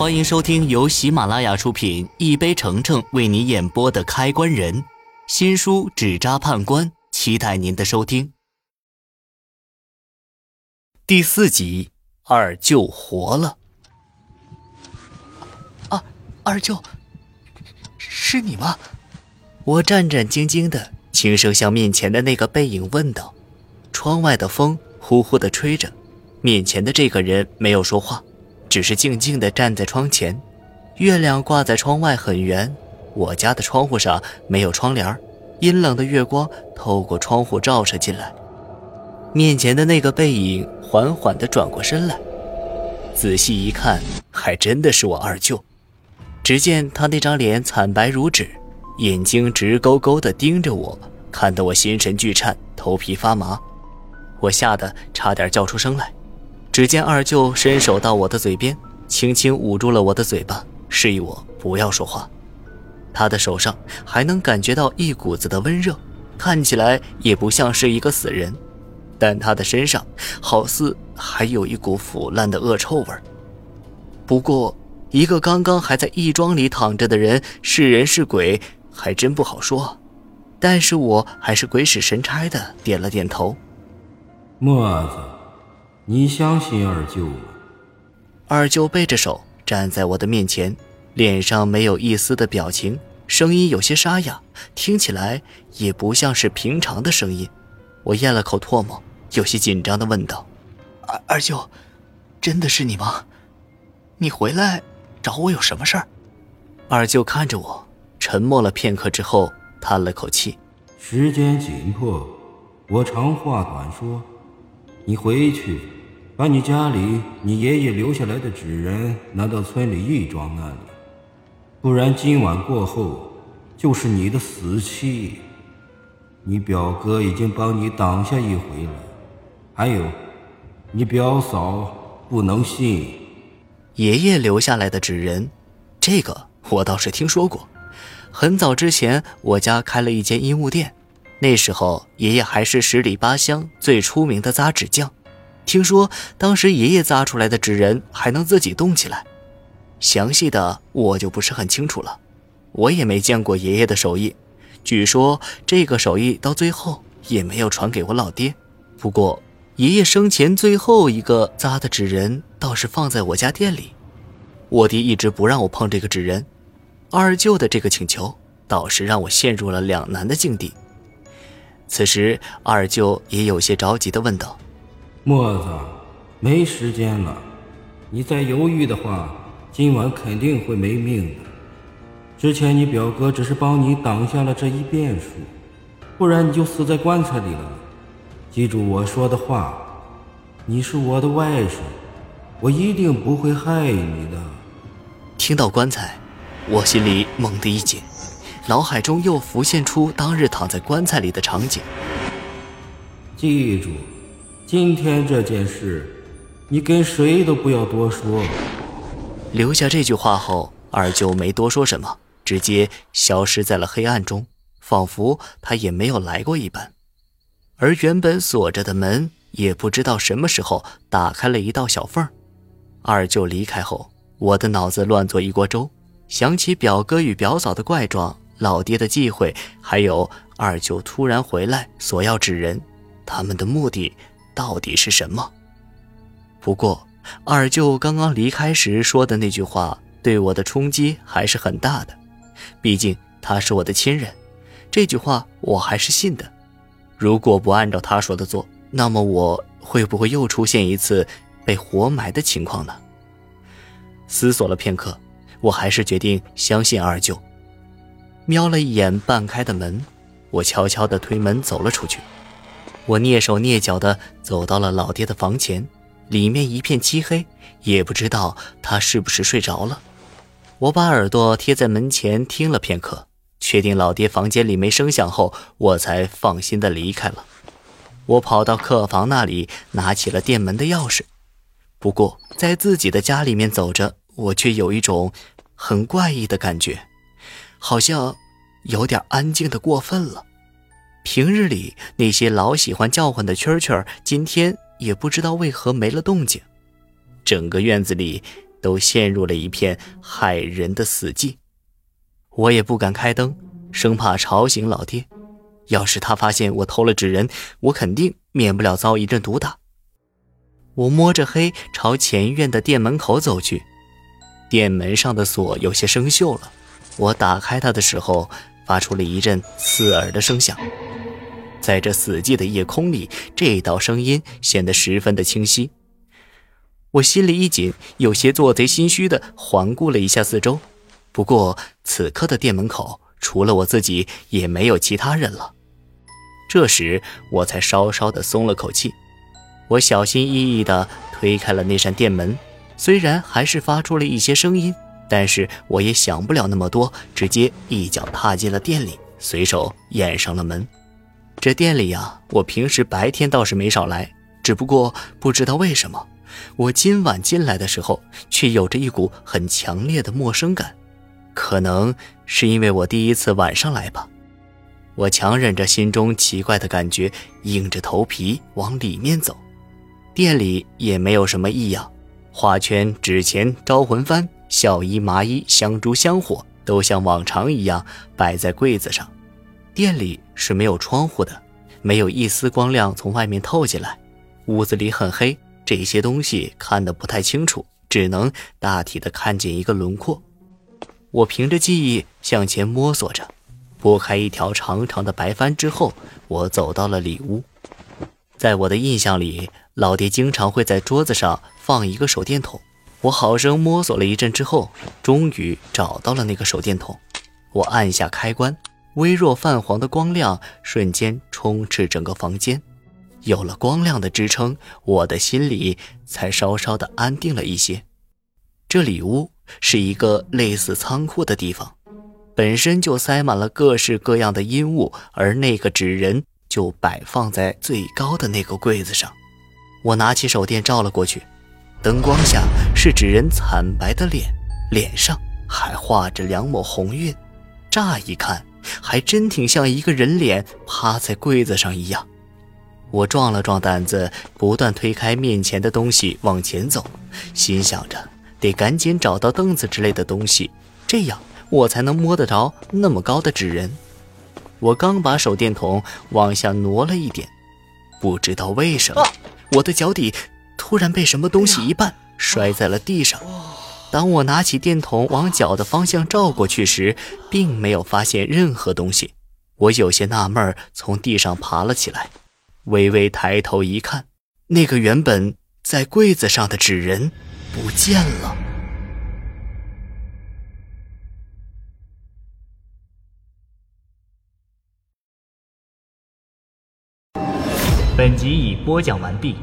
欢迎收听由喜马拉雅出品、一杯橙橙为你演播的《开关人》新书《纸扎判官》，期待您的收听。第四集，二舅活了。啊，二舅，是你吗？我战战兢兢的，轻声向面前的那个背影问道。窗外的风呼呼的吹着，面前的这个人没有说话。只是静静地站在窗前，月亮挂在窗外很圆。我家的窗户上没有窗帘，阴冷的月光透过窗户照射进来。面前的那个背影缓缓地转过身来，仔细一看，还真的是我二舅。只见他那张脸惨白如纸，眼睛直勾勾地盯着我，看得我心神俱颤，头皮发麻。我吓得差点叫出声来。只见二舅伸手到我的嘴边，轻轻捂住了我的嘴巴，示意我不要说话。他的手上还能感觉到一股子的温热，看起来也不像是一个死人，但他的身上好似还有一股腐烂的恶臭味不过，一个刚刚还在义庄里躺着的人是人是鬼，还真不好说。但是我还是鬼使神差的点了点头。墨子。你相信二舅吗？二舅背着手站在我的面前，脸上没有一丝的表情，声音有些沙哑，听起来也不像是平常的声音。我咽了口唾沫，有些紧张的问道：“二二舅，真的是你吗？你回来找我有什么事儿？”二舅看着我，沉默了片刻之后，叹了口气：“时间紧迫，我长话短说，你回去。”把你家里你爷爷留下来的纸人拿到村里义庄那里，不然今晚过后就是你的死期。你表哥已经帮你挡下一回了，还有，你表嫂不能信。爷爷留下来的纸人，这个我倒是听说过。很早之前，我家开了一间衣物店，那时候爷爷还是十里八乡最出名的扎纸匠。听说当时爷爷扎出来的纸人还能自己动起来，详细的我就不是很清楚了。我也没见过爷爷的手艺，据说这个手艺到最后也没有传给我老爹。不过爷爷生前最后一个扎的纸人倒是放在我家店里，我爹一直不让我碰这个纸人。二舅的这个请求倒是让我陷入了两难的境地。此时二舅也有些着急地问道。墨子，没时间了，你再犹豫的话，今晚肯定会没命的。之前你表哥只是帮你挡下了这一变数，不然你就死在棺材里了。记住我说的话，你是我的外甥，我一定不会害你的。听到棺材，我心里猛地一紧，脑海中又浮现出当日躺在棺材里的场景。记住。今天这件事，你跟谁都不要多说。留下这句话后，二舅没多说什么，直接消失在了黑暗中，仿佛他也没有来过一般。而原本锁着的门，也不知道什么时候打开了一道小缝。二舅离开后，我的脑子乱作一锅粥，想起表哥与表嫂的怪状，老爹的忌讳，还有二舅突然回来索要纸人，他们的目的。到底是什么？不过，二舅刚刚离开时说的那句话对我的冲击还是很大的。毕竟他是我的亲人，这句话我还是信的。如果不按照他说的做，那么我会不会又出现一次被活埋的情况呢？思索了片刻，我还是决定相信二舅。瞄了一眼半开的门，我悄悄地推门走了出去。我蹑手蹑脚地走到了老爹的房前，里面一片漆黑，也不知道他是不是睡着了。我把耳朵贴在门前听了片刻，确定老爹房间里没声响后，我才放心地离开了。我跑到客房那里，拿起了店门的钥匙。不过在自己的家里面走着，我却有一种很怪异的感觉，好像有点安静的过分了。平日里那些老喜欢叫唤的蛐蛐，今天也不知道为何没了动静。整个院子里都陷入了一片骇人的死寂。我也不敢开灯，生怕吵醒老爹。要是他发现我偷了纸人，我肯定免不了遭一阵毒打。我摸着黑朝前院的店门口走去，店门上的锁有些生锈了。我打开它的时候，发出了一阵刺耳的声响。在这死寂的夜空里，这道声音显得十分的清晰。我心里一紧，有些做贼心虚的环顾了一下四周。不过此刻的店门口，除了我自己，也没有其他人了。这时我才稍稍的松了口气。我小心翼翼地推开了那扇店门，虽然还是发出了一些声音，但是我也想不了那么多，直接一脚踏进了店里，随手掩上了门。这店里呀，我平时白天倒是没少来，只不过不知道为什么，我今晚进来的时候却有着一股很强烈的陌生感，可能是因为我第一次晚上来吧。我强忍着心中奇怪的感觉，硬着头皮往里面走。店里也没有什么异样，花圈、纸钱、招魂幡、孝衣、麻衣、香烛、香火都像往常一样摆在柜子上。店里是没有窗户的，没有一丝光亮从外面透进来，屋子里很黑，这些东西看得不太清楚，只能大体的看见一个轮廓。我凭着记忆向前摸索着，拨开一条长长的白帆之后，我走到了里屋。在我的印象里，老爹经常会在桌子上放一个手电筒。我好生摸索了一阵之后，终于找到了那个手电筒。我按下开关，微弱泛黄的光亮瞬间充斥整个房间。有了光亮的支撑，我的心里才稍稍的安定了一些。这里屋是一个类似仓库的地方，本身就塞满了各式各样的阴物，而那个纸人。就摆放在最高的那个柜子上，我拿起手电照了过去，灯光下是纸人惨白的脸，脸上还画着两抹红晕，乍一看还真挺像一个人脸趴在柜子上一样。我壮了壮胆子，不断推开面前的东西往前走，心想着得赶紧找到凳子之类的东西，这样我才能摸得着那么高的纸人。我刚把手电筒往下挪了一点，不知道为什么，我的脚底突然被什么东西一绊，摔在了地上。当我拿起电筒往脚的方向照过去时，并没有发现任何东西。我有些纳闷，从地上爬了起来，微微抬头一看，那个原本在柜子上的纸人不见了。本集已播讲完毕。